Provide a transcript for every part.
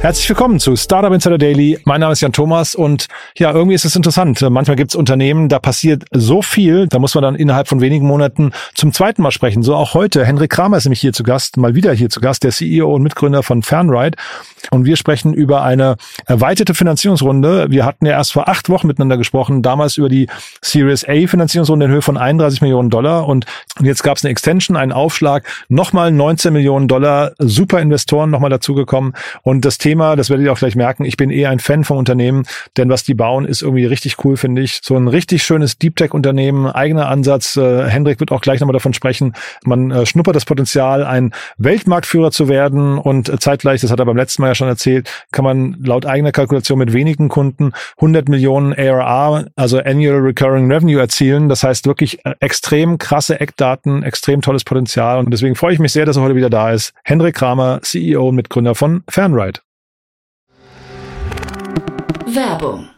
Herzlich willkommen zu Startup Insider Daily. Mein Name ist Jan Thomas und ja, irgendwie ist es interessant. Manchmal gibt es Unternehmen, da passiert so viel, da muss man dann innerhalb von wenigen Monaten zum zweiten Mal sprechen. So auch heute. Henrik Kramer ist nämlich hier zu Gast, mal wieder hier zu Gast, der CEO und Mitgründer von Fernride. Und wir sprechen über eine erweiterte Finanzierungsrunde. Wir hatten ja erst vor acht Wochen miteinander gesprochen, damals über die Series A Finanzierungsrunde in Höhe von 31 Millionen Dollar. Und jetzt gab es eine Extension, einen Aufschlag, nochmal 19 Millionen Dollar, super Investoren nochmal dazugekommen. Und das Thema, das werdet ihr auch gleich merken, ich bin eher ein Fan vom Unternehmen, denn was die bauen, ist irgendwie richtig cool, finde ich. So ein richtig schönes Deep Tech-Unternehmen, eigener Ansatz. Äh, Hendrik wird auch gleich nochmal davon sprechen. Man äh, schnuppert das Potenzial, ein Weltmarktführer zu werden und äh, zeitgleich, das hat er beim letzten Mal ja schon erzählt, kann man laut eigener Kalkulation mit wenigen Kunden 100 Millionen ARR, also Annual Recurring Revenue erzielen. Das heißt wirklich äh, extrem krasse Eckdaten, extrem tolles Potenzial und deswegen freue ich mich sehr, dass er heute wieder da ist. Hendrik Kramer, CEO und Mitgründer von Fernride. Werbung.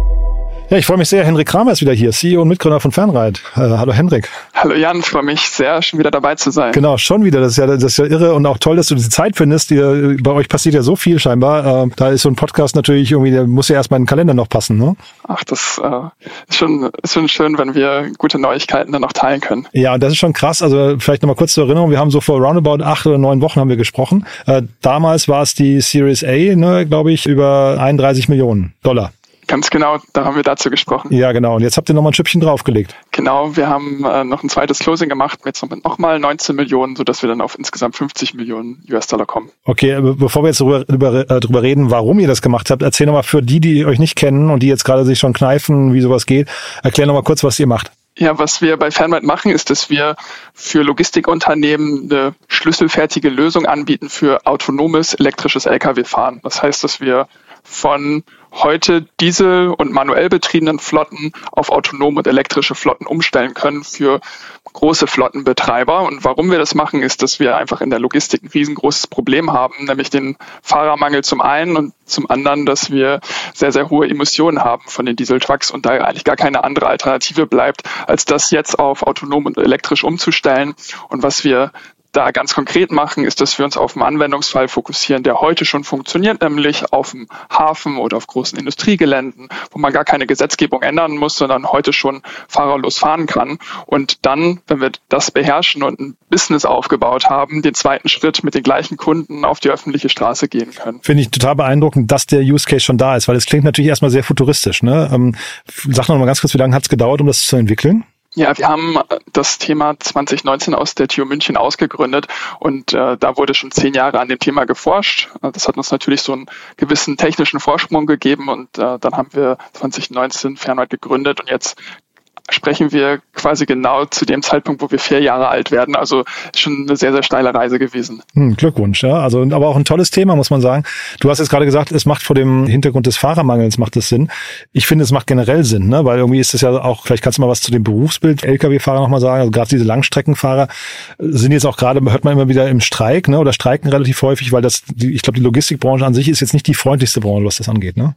Ja, ich freue mich sehr. Henrik Kramer ist wieder hier, CEO und Mitgründer von Fernride. Äh, hallo Henrik. Hallo Jan, ich freue mich sehr, schon wieder dabei zu sein. Genau, schon wieder. Das ist ja, das ist ja irre und auch toll, dass du diese Zeit findest. Die, bei euch passiert ja so viel scheinbar. Äh, da ist so ein Podcast natürlich irgendwie, der muss ja erstmal in den Kalender noch passen. Ne? Ach, das äh, ist, schon, ist schon schön, wenn wir gute Neuigkeiten dann noch teilen können. Ja, und das ist schon krass. Also vielleicht nochmal kurz zur Erinnerung. Wir haben so vor roundabout acht oder neun Wochen haben wir gesprochen. Äh, damals war es die Series A, ne, glaube ich, über 31 Millionen Dollar. Ganz genau, da haben wir dazu gesprochen. Ja, genau. Und jetzt habt ihr nochmal ein Schüppchen draufgelegt. Genau, wir haben äh, noch ein zweites Closing gemacht mit nochmal 19 Millionen, sodass wir dann auf insgesamt 50 Millionen US-Dollar kommen. Okay, bevor wir jetzt darüber, darüber, äh, darüber reden, warum ihr das gemacht habt, erzähl nochmal für die, die euch nicht kennen und die jetzt gerade sich schon kneifen, wie sowas geht, erklär nochmal kurz, was ihr macht. Ja, was wir bei Fernride machen, ist, dass wir für Logistikunternehmen eine schlüsselfertige Lösung anbieten für autonomes elektrisches Lkw-Fahren. Das heißt, dass wir von heute Diesel- und manuell betriebenen Flotten auf autonome und elektrische Flotten umstellen können für große Flottenbetreiber. Und warum wir das machen, ist, dass wir einfach in der Logistik ein riesengroßes Problem haben, nämlich den Fahrermangel zum einen und zum anderen, dass wir sehr, sehr hohe Emissionen haben von den Dieseltrucks und da eigentlich gar keine andere Alternative bleibt, als das jetzt auf autonom und elektrisch umzustellen. Und was wir da ganz konkret machen, ist, dass wir uns auf einen Anwendungsfall fokussieren, der heute schon funktioniert, nämlich auf dem Hafen oder auf großen Industriegeländen, wo man gar keine Gesetzgebung ändern muss, sondern heute schon fahrerlos fahren kann. Und dann, wenn wir das beherrschen und ein Business aufgebaut haben, den zweiten Schritt mit den gleichen Kunden auf die öffentliche Straße gehen können. Finde ich total beeindruckend, dass der Use Case schon da ist, weil es klingt natürlich erstmal sehr futuristisch. Ne? Ähm, sag noch mal ganz kurz, wie lange hat es gedauert, um das zu entwickeln? Ja, wir haben das Thema 2019 aus der TU München ausgegründet und äh, da wurde schon zehn Jahre an dem Thema geforscht. Das hat uns natürlich so einen gewissen technischen Vorsprung gegeben und äh, dann haben wir 2019 Fernride gegründet und jetzt sprechen wir quasi genau zu dem Zeitpunkt, wo wir vier Jahre alt werden. Also schon eine sehr, sehr steile Reise gewesen. Hm, Glückwunsch, ja. Also, aber auch ein tolles Thema, muss man sagen. Du hast jetzt gerade gesagt, es macht vor dem Hintergrund des Fahrermangels macht es Sinn. Ich finde, es macht generell Sinn, ne? weil irgendwie ist es ja auch, vielleicht kannst du mal was zu dem Berufsbild Lkw-Fahrer nochmal sagen. Also gerade diese Langstreckenfahrer sind jetzt auch gerade, hört man immer wieder im Streik, ne? oder streiken relativ häufig, weil das, die, ich glaube, die Logistikbranche an sich ist jetzt nicht die freundlichste Branche, was das angeht, ne?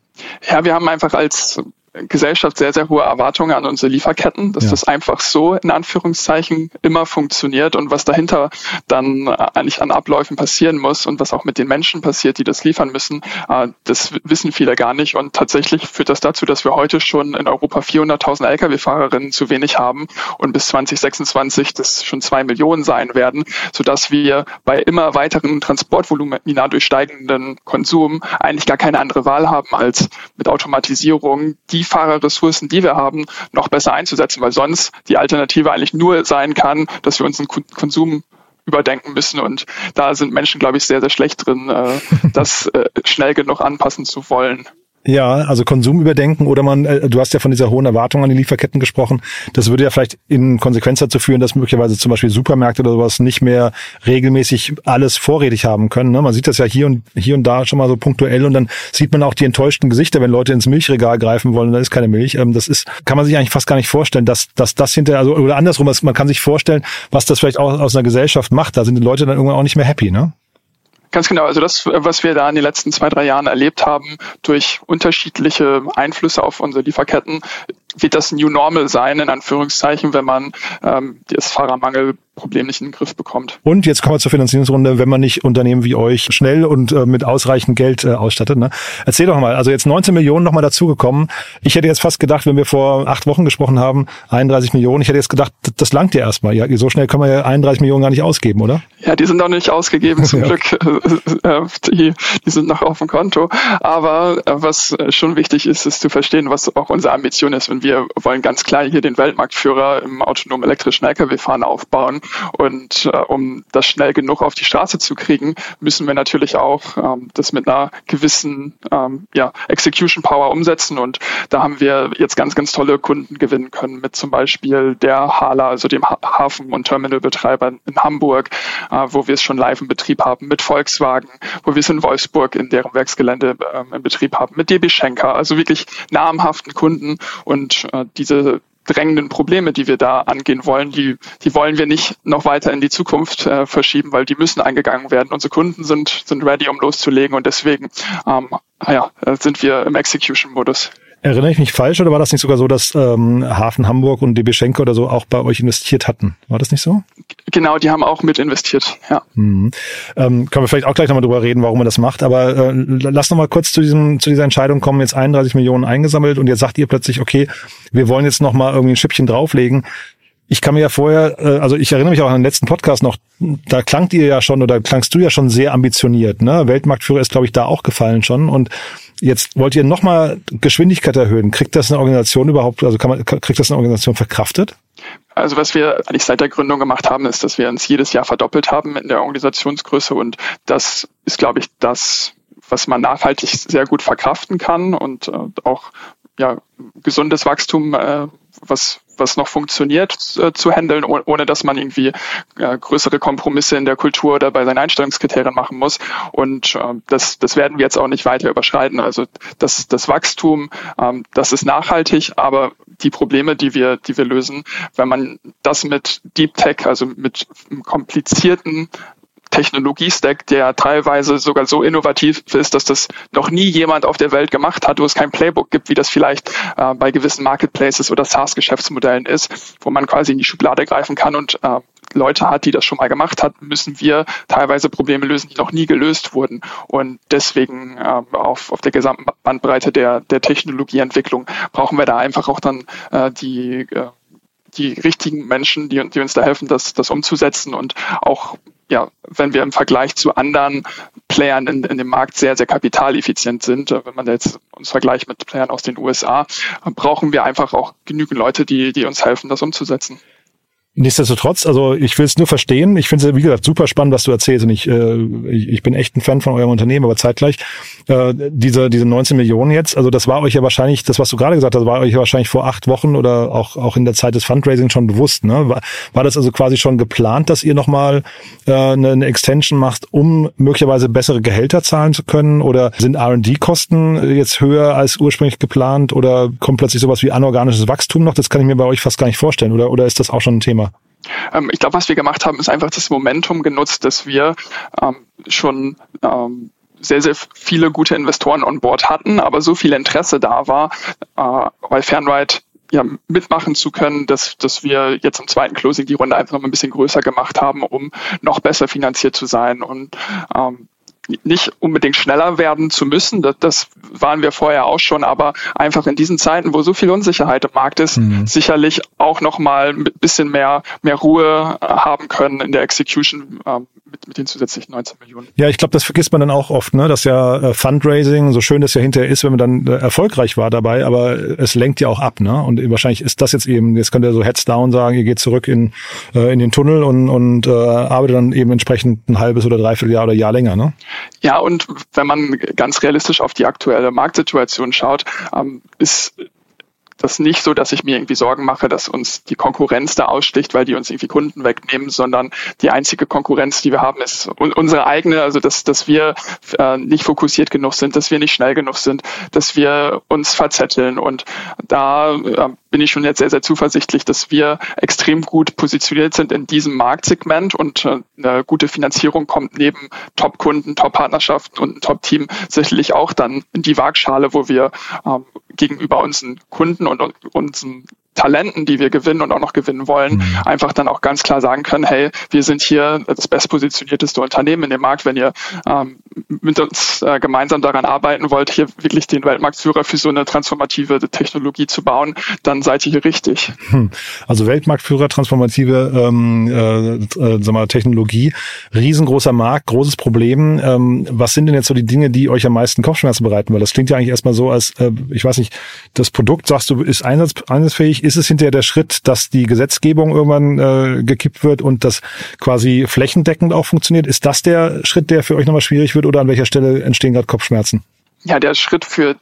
Ja, wir haben einfach als Gesellschaft sehr, sehr hohe Erwartungen an unsere Lieferketten, dass ja. das einfach so in Anführungszeichen immer funktioniert und was dahinter dann eigentlich an Abläufen passieren muss und was auch mit den Menschen passiert, die das liefern müssen, äh, das wissen viele gar nicht. Und tatsächlich führt das dazu, dass wir heute schon in Europa 400.000 Lkw-Fahrerinnen zu wenig haben und bis 2026 das schon zwei Millionen sein werden, sodass wir bei immer weiteren Transportvolumina durch steigenden Konsum eigentlich gar keine andere Wahl haben, als mit Automatisierung die Fahrerressourcen, die wir haben, noch besser einzusetzen, weil sonst die Alternative eigentlich nur sein kann, dass wir unseren Konsum überdenken müssen. Und da sind Menschen, glaube ich, sehr, sehr schlecht drin, äh, das äh, schnell genug anpassen zu wollen. Ja, also Konsum überdenken oder man, äh, du hast ja von dieser hohen Erwartung an die Lieferketten gesprochen. Das würde ja vielleicht in Konsequenz dazu führen, dass möglicherweise zum Beispiel Supermärkte oder sowas nicht mehr regelmäßig alles vorrätig haben können. Ne? Man sieht das ja hier und hier und da schon mal so punktuell und dann sieht man auch die enttäuschten Gesichter, wenn Leute ins Milchregal greifen wollen da ist keine Milch. Ähm, das ist, kann man sich eigentlich fast gar nicht vorstellen, dass, dass das hinterher, also oder andersrum, man kann sich vorstellen, was das vielleicht auch aus einer Gesellschaft macht. Da sind die Leute dann irgendwann auch nicht mehr happy, ne? Ganz genau. Also das, was wir da in den letzten zwei, drei Jahren erlebt haben, durch unterschiedliche Einflüsse auf unsere Lieferketten, wird das New Normal sein, in Anführungszeichen, wenn man ähm, das Fahrermangel Problem nicht in den Griff bekommt. Und jetzt kommen wir zur Finanzierungsrunde, wenn man nicht Unternehmen wie euch schnell und äh, mit ausreichend Geld äh, ausstattet. Ne? Erzähl doch mal, also jetzt 19 Millionen nochmal dazugekommen. Ich hätte jetzt fast gedacht, wenn wir vor acht Wochen gesprochen haben, 31 Millionen, ich hätte jetzt gedacht, das langt ja erstmal. Ja, so schnell können wir ja 31 Millionen gar nicht ausgeben, oder? Ja, die sind noch nicht ausgegeben, zum ja. Glück. Äh, die, die sind noch auf dem Konto. Aber äh, was schon wichtig ist, ist zu verstehen, was auch unsere Ambition ist. Und wir wollen ganz klar hier den Weltmarktführer im autonomen elektrischen Lkw-Fahren aufbauen. Und äh, um das schnell genug auf die Straße zu kriegen, müssen wir natürlich auch ähm, das mit einer gewissen ähm, ja, Execution Power umsetzen. Und da haben wir jetzt ganz, ganz tolle Kunden gewinnen können mit zum Beispiel der Hala, also dem Hafen- und Terminalbetreiber in Hamburg, äh, wo wir es schon live im Betrieb haben, mit Volkswagen, wo wir es in Wolfsburg in deren Werksgelände äh, im Betrieb haben, mit DB Schenker, also wirklich namhaften Kunden. Und äh, diese drängenden Probleme, die wir da angehen wollen, die, die wollen wir nicht noch weiter in die Zukunft äh, verschieben, weil die müssen eingegangen werden. Unsere Kunden sind, sind ready, um loszulegen und deswegen ähm, ja, sind wir im Execution-Modus. Erinnere ich mich falsch oder war das nicht sogar so, dass ähm, Hafen Hamburg und DB Schenker oder so auch bei euch investiert hatten? War das nicht so? Genau, die haben auch mit investiert, ja. Mhm. Ähm, können wir vielleicht auch gleich nochmal drüber reden, warum man das macht, aber äh, lass nochmal kurz zu, diesem, zu dieser Entscheidung kommen, jetzt 31 Millionen eingesammelt und jetzt sagt ihr plötzlich, okay, wir wollen jetzt nochmal irgendwie ein Schippchen drauflegen ich kann mir ja vorher, äh, also ich erinnere mich auch an den letzten Podcast noch, da klangt ihr ja schon oder klangst du ja schon sehr ambitioniert. Ne? Weltmarktführer ist, glaube ich, da auch gefallen schon. Und jetzt wollt ihr nochmal Geschwindigkeit erhöhen. Kriegt das eine Organisation überhaupt, also kann man, kriegt das eine Organisation verkraftet? Also was wir eigentlich seit der Gründung gemacht haben, ist, dass wir uns jedes Jahr verdoppelt haben in der Organisationsgröße und das ist, glaube ich, das, was man nachhaltig sehr gut verkraften kann und äh, auch ja, gesundes Wachstum, äh, was was noch funktioniert, äh, zu handeln, ohne dass man irgendwie äh, größere Kompromisse in der Kultur oder bei seinen Einstellungskriterien machen muss. Und äh, das, das werden wir jetzt auch nicht weiter überschreiten. Also das, das Wachstum, ähm, das ist nachhaltig, aber die Probleme, die wir, die wir lösen, wenn man das mit Deep Tech, also mit komplizierten Technologiestack, der teilweise sogar so innovativ ist, dass das noch nie jemand auf der Welt gemacht hat, wo es kein Playbook gibt, wie das vielleicht äh, bei gewissen Marketplaces oder SaaS-Geschäftsmodellen ist, wo man quasi in die Schublade greifen kann und äh, Leute hat, die das schon mal gemacht hat, müssen wir teilweise Probleme lösen, die noch nie gelöst wurden. Und deswegen äh, auf, auf der gesamten Bandbreite der, der Technologieentwicklung brauchen wir da einfach auch dann äh, die äh, die richtigen Menschen, die, die uns da helfen, das, das umzusetzen und auch ja, wenn wir im Vergleich zu anderen Playern in, in dem Markt sehr, sehr kapitaleffizient sind, äh, wenn man jetzt uns vergleicht mit Playern aus den USA, brauchen wir einfach auch genügend Leute, die, die uns helfen, das umzusetzen. Nichtsdestotrotz, also ich will es nur verstehen. Ich finde es, wie gesagt, super spannend, was du erzählst. Und ich, äh, ich, ich bin echt ein Fan von eurem Unternehmen, aber zeitgleich äh, diese, diese 19 Millionen jetzt, also das war euch ja wahrscheinlich, das, was du gerade gesagt hast, war euch ja wahrscheinlich vor acht Wochen oder auch, auch in der Zeit des Fundraising schon bewusst. Ne? War, war das also quasi schon geplant, dass ihr nochmal äh, eine, eine Extension macht, um möglicherweise bessere Gehälter zahlen zu können? Oder sind R&D-Kosten jetzt höher als ursprünglich geplant? Oder kommt plötzlich sowas wie anorganisches Wachstum noch? Das kann ich mir bei euch fast gar nicht vorstellen. Oder, oder ist das auch schon ein Thema? Ähm, ich glaube, was wir gemacht haben, ist einfach das Momentum genutzt, dass wir ähm, schon ähm, sehr, sehr viele gute Investoren on board hatten, aber so viel Interesse da war, äh, weil Fernride ja, mitmachen zu können, dass, dass wir jetzt im zweiten Closing die Runde einfach noch ein bisschen größer gemacht haben, um noch besser finanziert zu sein. Und ähm, nicht unbedingt schneller werden zu müssen. Das, das waren wir vorher auch schon, aber einfach in diesen Zeiten, wo so viel Unsicherheit im Markt ist, mhm. sicherlich auch noch mal ein bisschen mehr, mehr Ruhe äh, haben können in der Execution ähm, mit, mit den zusätzlichen 19 Millionen. Ja, ich glaube, das vergisst man dann auch oft, ne? dass ja äh, Fundraising, so schön das ja hinterher ist, wenn man dann äh, erfolgreich war dabei, aber es lenkt ja auch ab. Ne? Und wahrscheinlich ist das jetzt eben, jetzt könnt ihr so Heads down sagen, ihr geht zurück in, äh, in den Tunnel und, und äh, arbeitet dann eben entsprechend ein halbes oder dreiviertel Jahr oder Jahr länger. Ne? Ja, und wenn man ganz realistisch auf die aktuelle Marktsituation schaut, ähm, ist das nicht so, dass ich mir irgendwie Sorgen mache, dass uns die Konkurrenz da aussticht, weil die uns irgendwie Kunden wegnehmen, sondern die einzige Konkurrenz, die wir haben, ist unsere eigene, also dass, dass wir äh, nicht fokussiert genug sind, dass wir nicht schnell genug sind, dass wir uns verzetteln. Und da äh, bin ich schon jetzt sehr, sehr zuversichtlich, dass wir extrem gut positioniert sind in diesem Marktsegment und äh, eine gute Finanzierung kommt neben Top-Kunden, Top-Partnerschaften und Top-Team sicherlich auch dann in die Waagschale, wo wir ähm, gegenüber unseren Kunden und unseren Talenten, die wir gewinnen und auch noch gewinnen wollen, mhm. einfach dann auch ganz klar sagen können, hey, wir sind hier das bestpositionierteste Unternehmen in dem Markt. Wenn ihr ähm, mit uns äh, gemeinsam daran arbeiten wollt, hier wirklich den Weltmarktführer für so eine transformative Technologie zu bauen, dann seid ihr hier richtig. Hm. Also Weltmarktführer, transformative ähm, äh, äh, sag mal, Technologie, riesengroßer Markt, großes Problem. Ähm, was sind denn jetzt so die Dinge, die euch am meisten Kopfschmerzen bereiten? Weil das klingt ja eigentlich erstmal so, als, äh, ich weiß nicht, das Produkt, sagst du, ist einsatz, einsatzfähig, ist es hinterher der Schritt, dass die Gesetzgebung irgendwann äh, gekippt wird und das quasi flächendeckend auch funktioniert? Ist das der Schritt, der für euch nochmal schwierig wird oder an welcher Stelle entstehen gerade Kopfschmerzen? Ja, der Schritt für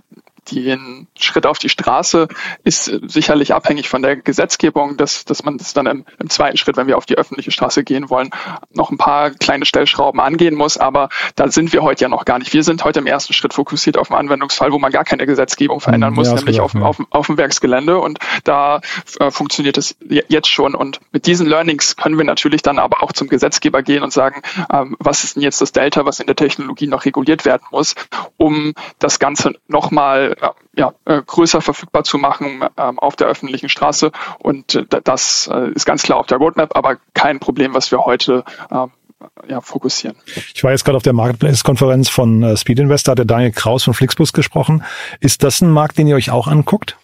den Schritt auf die Straße ist sicherlich abhängig von der Gesetzgebung, dass, dass man das dann im, im, zweiten Schritt, wenn wir auf die öffentliche Straße gehen wollen, noch ein paar kleine Stellschrauben angehen muss. Aber da sind wir heute ja noch gar nicht. Wir sind heute im ersten Schritt fokussiert auf einen Anwendungsfall, wo man gar keine Gesetzgebung verändern hm, muss, ja, nämlich auf, auf, auf, dem Werksgelände. Und da äh, funktioniert es jetzt schon. Und mit diesen Learnings können wir natürlich dann aber auch zum Gesetzgeber gehen und sagen, ähm, was ist denn jetzt das Delta, was in der Technologie noch reguliert werden muss, um das Ganze nochmal äh, ja, äh, größer verfügbar zu machen ähm, auf der öffentlichen Straße. Und äh, das ist ganz klar auf der Roadmap, aber kein Problem, was wir heute ähm, ja, fokussieren. Ich war jetzt gerade auf der Marketplace-Konferenz von Speed Investor, hat der Daniel Kraus von Flixbus gesprochen. Ist das ein Markt, den ihr euch auch anguckt?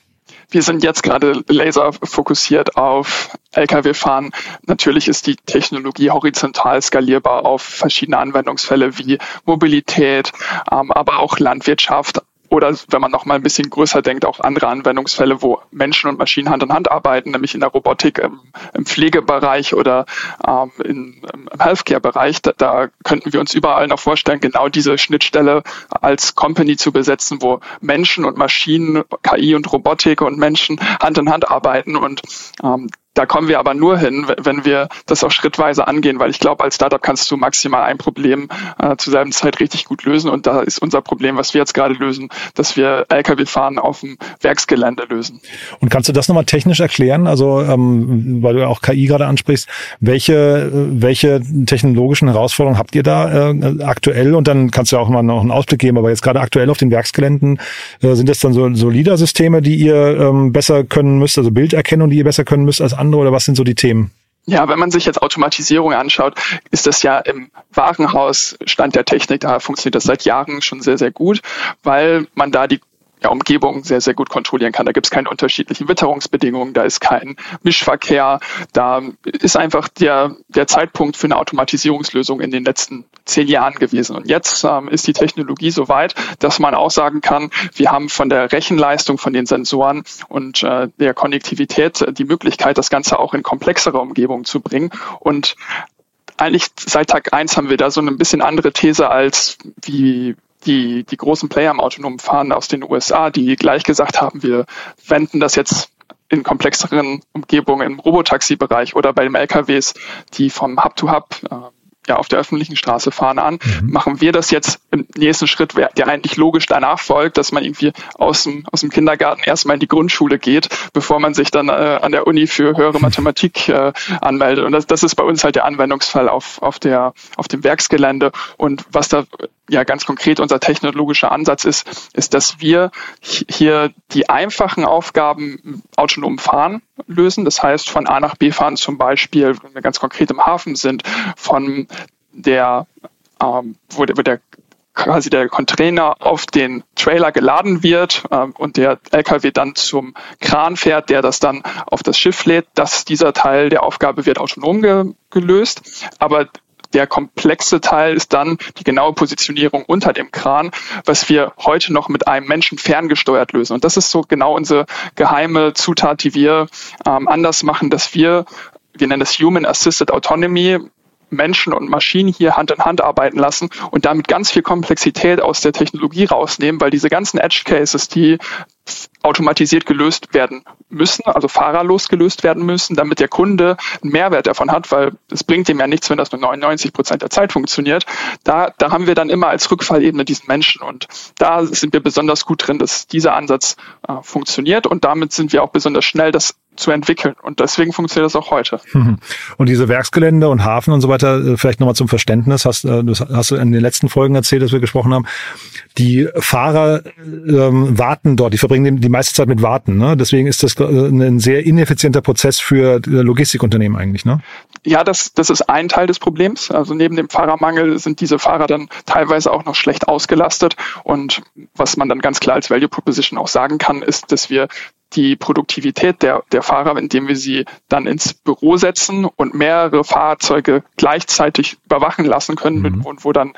Wir sind jetzt gerade laser fokussiert auf Lkw-Fahren. Natürlich ist die Technologie horizontal skalierbar auf verschiedene Anwendungsfälle wie Mobilität, ähm, aber auch Landwirtschaft, oder wenn man noch mal ein bisschen größer denkt, auch andere Anwendungsfälle, wo Menschen und Maschinen Hand in Hand arbeiten, nämlich in der Robotik, im, im Pflegebereich oder ähm, in, im Healthcare-Bereich. Da, da könnten wir uns überall noch vorstellen, genau diese Schnittstelle als Company zu besetzen, wo Menschen und Maschinen, KI und Robotik und Menschen Hand in Hand arbeiten und ähm, da kommen wir aber nur hin, wenn wir das auch schrittweise angehen, weil ich glaube, als Startup kannst du maximal ein Problem äh, zur selben Zeit richtig gut lösen. Und da ist unser Problem, was wir jetzt gerade lösen, dass wir Lkw-Fahren auf dem Werksgelände lösen. Und kannst du das nochmal technisch erklären? Also, ähm, weil du ja auch KI gerade ansprichst, welche, welche technologischen Herausforderungen habt ihr da äh, aktuell? Und dann kannst du ja auch mal noch einen Ausblick geben, aber jetzt gerade aktuell auf den Werksgeländen, äh, sind das dann so, so LIDAR-Systeme, die ihr ähm, besser können müsst, also Bilderkennung, die ihr besser können müsst als andere? Andere oder was sind so die Themen? Ja, wenn man sich jetzt Automatisierung anschaut, ist das ja im Warenhaus Stand der Technik, da funktioniert das seit Jahren schon sehr, sehr gut, weil man da die ja, Umgebung sehr, sehr gut kontrollieren kann. Da gibt es keine unterschiedlichen Witterungsbedingungen, da ist kein Mischverkehr, da ist einfach der, der Zeitpunkt für eine Automatisierungslösung in den letzten zehn Jahren gewesen. Und jetzt ähm, ist die Technologie so weit, dass man auch sagen kann, wir haben von der Rechenleistung, von den Sensoren und äh, der Konnektivität die Möglichkeit, das Ganze auch in komplexere Umgebungen zu bringen. Und eigentlich seit Tag eins haben wir da so ein bisschen andere These als wie die, die großen Player im autonomen Fahren aus den USA, die gleich gesagt haben, wir wenden das jetzt in komplexeren Umgebungen im Robotaxi-Bereich oder bei den LKWs, die vom Hub-to-Hub äh, ja, auf der öffentlichen Straße fahren an, mhm. machen wir das jetzt im nächsten Schritt, der eigentlich logisch danach folgt, dass man irgendwie aus dem, aus dem Kindergarten erstmal in die Grundschule geht, bevor man sich dann äh, an der Uni für höhere Mathematik äh, anmeldet. Und das, das ist bei uns halt der Anwendungsfall auf, auf, der, auf dem Werksgelände. Und was da ja ganz konkret unser technologischer Ansatz ist, ist, dass wir hier die einfachen Aufgaben autonom fahren lösen. Das heißt, von A nach B fahren zum Beispiel, wenn wir ganz konkret im Hafen sind, von der, ähm, wo, der, wo der quasi der Container auf den Trailer geladen wird ähm, und der LKW dann zum Kran fährt, der das dann auf das Schiff lädt. dass dieser Teil der Aufgabe wird autonom ge gelöst. Aber der komplexe Teil ist dann die genaue Positionierung unter dem Kran, was wir heute noch mit einem Menschen ferngesteuert lösen. Und das ist so genau unsere geheime Zutat, die wir ähm, anders machen, dass wir, wir nennen das Human Assisted Autonomy, Menschen und Maschinen hier Hand in Hand arbeiten lassen und damit ganz viel Komplexität aus der Technologie rausnehmen, weil diese ganzen Edge Cases, die automatisiert gelöst werden müssen, also fahrerlos gelöst werden müssen, damit der Kunde einen Mehrwert davon hat, weil es bringt ihm ja nichts, wenn das nur 99 Prozent der Zeit funktioniert. Da, da haben wir dann immer als Rückfallebene diesen Menschen und da sind wir besonders gut drin, dass dieser Ansatz äh, funktioniert und damit sind wir auch besonders schnell, das zu entwickeln. Und deswegen funktioniert das auch heute. Und diese Werksgelände und Hafen und so weiter, äh, vielleicht nochmal zum Verständnis, hast, äh, das hast du in den letzten Folgen erzählt, dass wir gesprochen haben. Die Fahrer ähm, warten dort, die verbringen die meiste Zeit mit Warten. Ne? Deswegen ist das äh, ein sehr ineffizienter Prozess für Logistikunternehmen eigentlich. Ne? Ja, das, das ist ein Teil des Problems. Also neben dem Fahrermangel sind diese Fahrer dann teilweise auch noch schlecht ausgelastet. Und was man dann ganz klar als Value Proposition auch sagen kann, ist, dass wir die Produktivität der, der Fahrer, indem wir sie dann ins Büro setzen und mehrere Fahrzeuge gleichzeitig überwachen lassen können mhm. und wo dann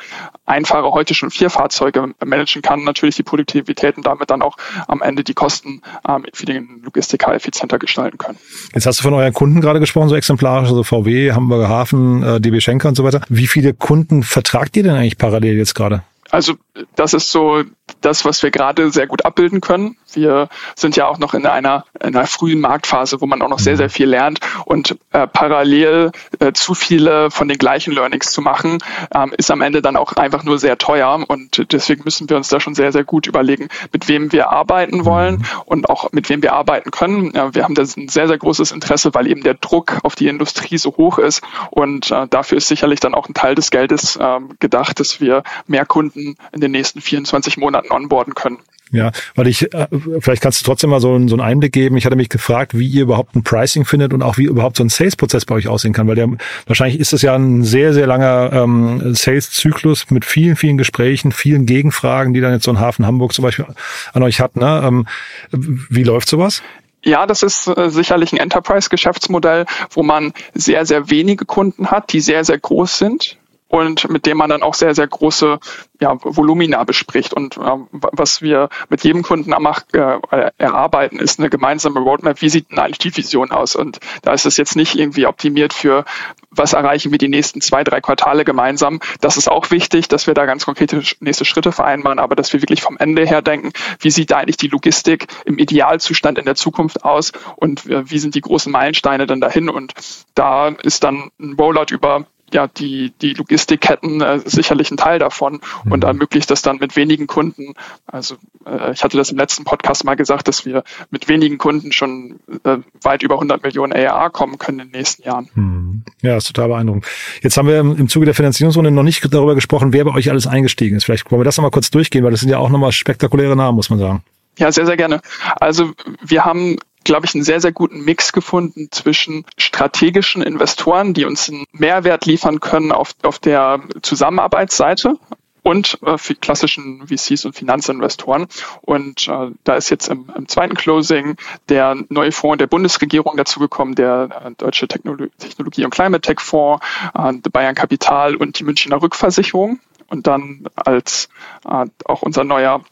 ein Fahrer heute schon vier Fahrzeuge managen kann, natürlich die Produktivität und damit dann auch am Ende die Kosten ähm, für den Logistiker effizienter gestalten können. Jetzt hast du von euren Kunden gerade gesprochen, so exemplarisch, also VW, Hamburger Hafen, äh, DB Schenker und so weiter. Wie viele Kunden vertragt ihr denn eigentlich parallel jetzt gerade? Also das ist so das, was wir gerade sehr gut abbilden können. Wir sind ja auch noch in einer, in einer frühen Marktphase, wo man auch noch sehr, sehr mhm. viel lernt und äh, parallel äh, zu viele von den gleichen Learnings zu machen, ähm, ist am Ende dann auch einfach nur sehr teuer und deswegen müssen wir uns da schon sehr, sehr gut überlegen, mit wem wir arbeiten wollen mhm. und auch mit wem wir arbeiten können. Ja, wir haben da ein sehr, sehr großes Interesse, weil eben der Druck auf die Industrie so hoch ist und äh, dafür ist sicherlich dann auch ein Teil des Geldes ähm, gedacht, dass wir mehr Kunden in den nächsten 24 Monaten onboarden können. Ja, weil ich, äh, vielleicht kannst du trotzdem mal so, einen, so einen Einblick geben. Ich hatte mich gefragt, wie ihr überhaupt ein Pricing findet und auch wie überhaupt so ein Sales-Prozess bei euch aussehen kann, weil der, wahrscheinlich ist es ja ein sehr, sehr langer ähm, Sales-Zyklus mit vielen, vielen Gesprächen, vielen Gegenfragen, die dann jetzt so ein Hafen Hamburg zum Beispiel an euch hat. Ne? Ähm, wie läuft sowas? Ja, das ist äh, sicherlich ein Enterprise-Geschäftsmodell, wo man sehr, sehr wenige Kunden hat, die sehr, sehr groß sind und mit dem man dann auch sehr, sehr große ja, Volumina bespricht. Und äh, was wir mit jedem Kunden äh, erarbeiten, ist eine gemeinsame Roadmap. Wie sieht denn eigentlich die Vision aus? Und da ist es jetzt nicht irgendwie optimiert für, was erreichen wir die nächsten zwei, drei Quartale gemeinsam. Das ist auch wichtig, dass wir da ganz konkrete nächste Schritte vereinbaren, aber dass wir wirklich vom Ende her denken, wie sieht da eigentlich die Logistik im Idealzustand in der Zukunft aus und äh, wie sind die großen Meilensteine dann dahin? Und da ist dann ein Rollout über ja, die, die Logistikketten äh, sicherlich ein Teil davon mhm. und ermöglicht das dann mit wenigen Kunden. Also äh, ich hatte das im letzten Podcast mal gesagt, dass wir mit wenigen Kunden schon äh, weit über 100 Millionen ARA kommen können in den nächsten Jahren. Mhm. Ja, ist total beeindruckend. Jetzt haben wir im Zuge der Finanzierungsrunde noch nicht darüber gesprochen, wer bei euch alles eingestiegen ist. Vielleicht wollen wir das nochmal kurz durchgehen, weil das sind ja auch nochmal spektakuläre Namen, muss man sagen. Ja, sehr, sehr gerne. Also wir haben glaube ich, einen sehr, sehr guten Mix gefunden zwischen strategischen Investoren, die uns einen Mehrwert liefern können auf, auf der Zusammenarbeitsseite und äh, für klassischen VCs und Finanzinvestoren. Und äh, da ist jetzt im, im, zweiten Closing der neue Fonds der Bundesregierung dazugekommen, der äh, Deutsche Technolo Technologie- und Climate Tech Fonds, äh, Bayern Kapital und die Münchner Rückversicherung. Und dann als äh, auch unser neuer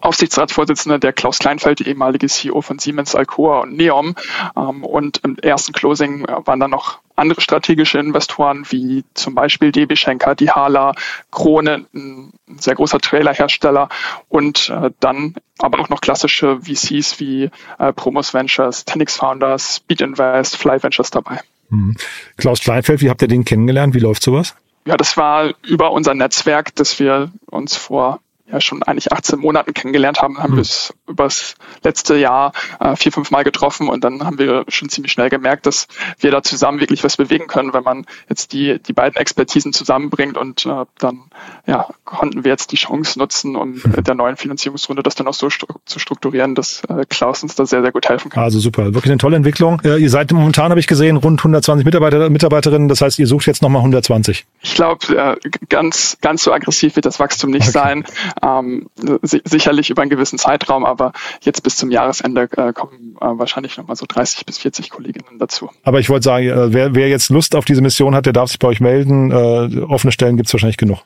Aufsichtsratsvorsitzender, der Klaus Kleinfeld, ehemalige CEO von Siemens, Alcoa und Neom. Ähm, und im ersten Closing waren dann noch andere strategische Investoren wie zum Beispiel DB Schenker, die Hala, Krone, ein sehr großer Trailerhersteller und äh, dann aber auch noch klassische VCs wie äh, Promos Ventures, Tenix Founders, Speed Invest, Fly Ventures dabei. Mhm. Klaus Kleinfeld, wie habt ihr den kennengelernt? Wie läuft sowas? Ja, das war über unser Netzwerk, das wir uns vor ja schon eigentlich 18 Monaten kennengelernt haben, haben mhm. wir es übers letzte Jahr äh, vier, fünf Mal getroffen und dann haben wir schon ziemlich schnell gemerkt, dass wir da zusammen wirklich was bewegen können, wenn man jetzt die, die beiden Expertisen zusammenbringt und äh, dann ja, konnten wir jetzt die Chance nutzen, um mhm. der neuen Finanzierungsrunde das dann auch so stru zu strukturieren, dass äh, Klaus uns da sehr, sehr gut helfen kann. Also super, wirklich eine tolle Entwicklung. Äh, ihr seid momentan, habe ich gesehen, rund 120 Mitarbeiter, Mitarbeiterinnen, das heißt, ihr sucht jetzt nochmal 120. Ich glaube, äh, ganz, ganz so aggressiv wird das Wachstum nicht okay. sein. Ähm, sicherlich über einen gewissen Zeitraum, aber jetzt bis zum Jahresende äh, kommen äh, wahrscheinlich nochmal so 30 bis 40 Kolleginnen dazu. Aber ich wollte sagen, äh, wer, wer jetzt Lust auf diese Mission hat, der darf sich bei euch melden. Äh, offene Stellen gibt es wahrscheinlich genug.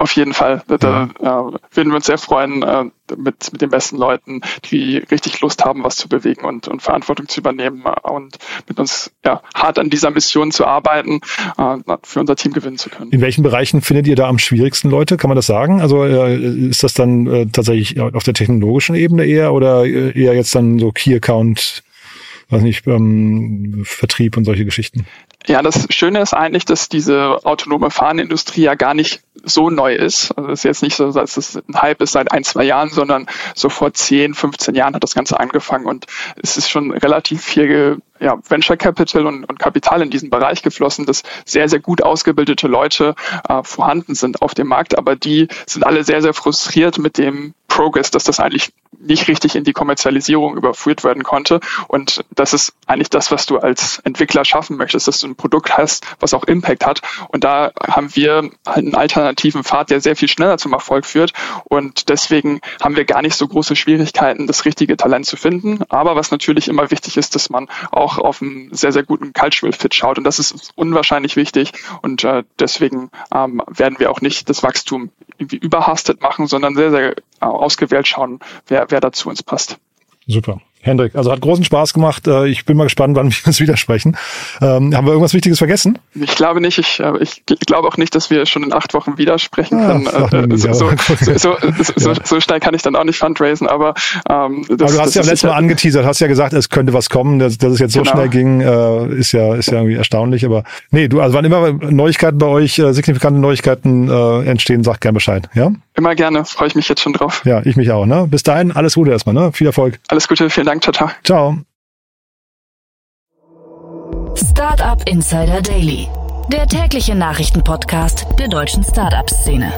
Auf jeden Fall. Da, ja. äh, würden wir uns sehr freuen, äh, mit, mit den besten Leuten, die richtig Lust haben, was zu bewegen und, und Verantwortung zu übernehmen und mit uns ja, hart an dieser Mission zu arbeiten, äh, für unser Team gewinnen zu können. In welchen Bereichen findet ihr da am schwierigsten Leute? Kann man das sagen? Also äh, ist das dann äh, tatsächlich auf der technologischen Ebene eher oder äh, eher jetzt dann so Key Account weiß nicht, ähm, Vertrieb und solche Geschichten. Ja, das Schöne ist eigentlich, dass diese autonome Fahnenindustrie ja gar nicht so neu ist. Also es ist jetzt nicht so, dass es ein Hype ist seit ein, zwei Jahren, sondern so vor 10, 15 Jahren hat das Ganze angefangen und es ist schon relativ viel ja, Venture Capital und, und Kapital in diesen Bereich geflossen, dass sehr, sehr gut ausgebildete Leute äh, vorhanden sind auf dem Markt, aber die sind alle sehr, sehr frustriert mit dem Progress, dass das eigentlich nicht richtig in die Kommerzialisierung überführt werden konnte. Und das ist eigentlich das, was du als Entwickler schaffen möchtest, dass du ein Produkt hast, was auch Impact hat. Und da haben wir halt einen alternativen Pfad, der sehr viel schneller zum Erfolg führt. Und deswegen haben wir gar nicht so große Schwierigkeiten, das richtige Talent zu finden. Aber was natürlich immer wichtig ist, dass man auch auf einen sehr, sehr guten Cultural Fit schaut. Und das ist unwahrscheinlich wichtig. Und äh, deswegen ähm, werden wir auch nicht das Wachstum irgendwie überhastet machen, sondern sehr, sehr äh, ausgewählt schauen, wer, wer da zu uns passt. Super. Hendrik, also hat großen Spaß gemacht. Äh, ich bin mal gespannt, wann wir uns widersprechen. Ähm, haben wir irgendwas Wichtiges vergessen? Ich glaube nicht. Ich, äh, ich glaube auch nicht, dass wir schon in acht Wochen widersprechen ah, können. so, so, so, so, so, schnell kann ich dann auch nicht fundraisen, aber ähm, das, Aber du hast ja letztes Mal angeteasert, hast ja gesagt, es könnte was kommen, dass, dass es jetzt so genau. schnell ging, äh, ist ja ist ja irgendwie erstaunlich. Aber nee, du, also wann immer Neuigkeiten bei euch, äh, signifikante Neuigkeiten äh, entstehen, sag gern Bescheid, ja? Immer gerne, freue ich mich jetzt schon drauf. Ja, ich mich auch. Ne? Bis dahin, alles Gute erstmal, ne? Viel Erfolg. Alles Gute, vielen Dank, ciao, ciao. Ciao. Startup Insider Daily, der tägliche Nachrichtenpodcast der deutschen Startup-Szene.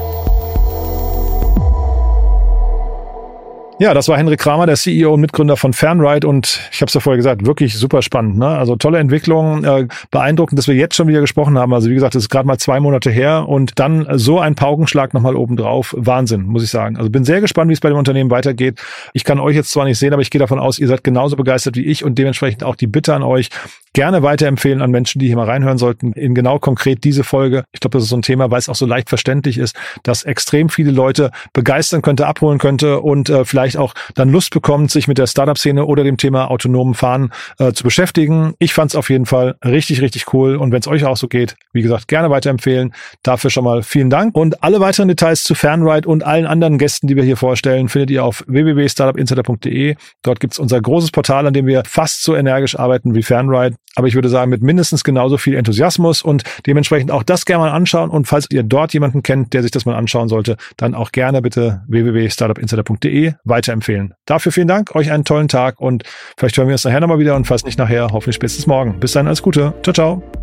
Ja, das war Henrik Kramer, der CEO und Mitgründer von Fernride und ich habe es ja vorher gesagt, wirklich super spannend. Ne? Also tolle Entwicklung, äh, beeindruckend, dass wir jetzt schon wieder gesprochen haben. Also wie gesagt, das ist gerade mal zwei Monate her und dann so ein Paukenschlag nochmal obendrauf. Wahnsinn, muss ich sagen. Also bin sehr gespannt, wie es bei dem Unternehmen weitergeht. Ich kann euch jetzt zwar nicht sehen, aber ich gehe davon aus, ihr seid genauso begeistert wie ich und dementsprechend auch die Bitte an euch, gerne weiterempfehlen an Menschen, die hier mal reinhören sollten, in genau konkret diese Folge. Ich glaube, das ist so ein Thema, weil es auch so leicht verständlich ist, dass extrem viele Leute begeistern könnte, abholen könnte und äh, vielleicht auch dann Lust bekommt, sich mit der Startup-Szene oder dem Thema autonomen Fahren äh, zu beschäftigen. Ich fand es auf jeden Fall richtig, richtig cool. Und wenn es euch auch so geht, wie gesagt, gerne weiterempfehlen. Dafür schon mal vielen Dank. Und alle weiteren Details zu Fernride und allen anderen Gästen, die wir hier vorstellen, findet ihr auf www.startupinsider.de. Dort gibt's unser großes Portal, an dem wir fast so energisch arbeiten wie Fernride aber ich würde sagen, mit mindestens genauso viel Enthusiasmus und dementsprechend auch das gerne mal anschauen. Und falls ihr dort jemanden kennt, der sich das mal anschauen sollte, dann auch gerne bitte www.startupinsider.de weiterempfehlen. Dafür vielen Dank, euch einen tollen Tag und vielleicht hören wir uns nachher nochmal wieder und falls nicht nachher, hoffentlich spätestens morgen. Bis dann, alles Gute. Ciao, ciao.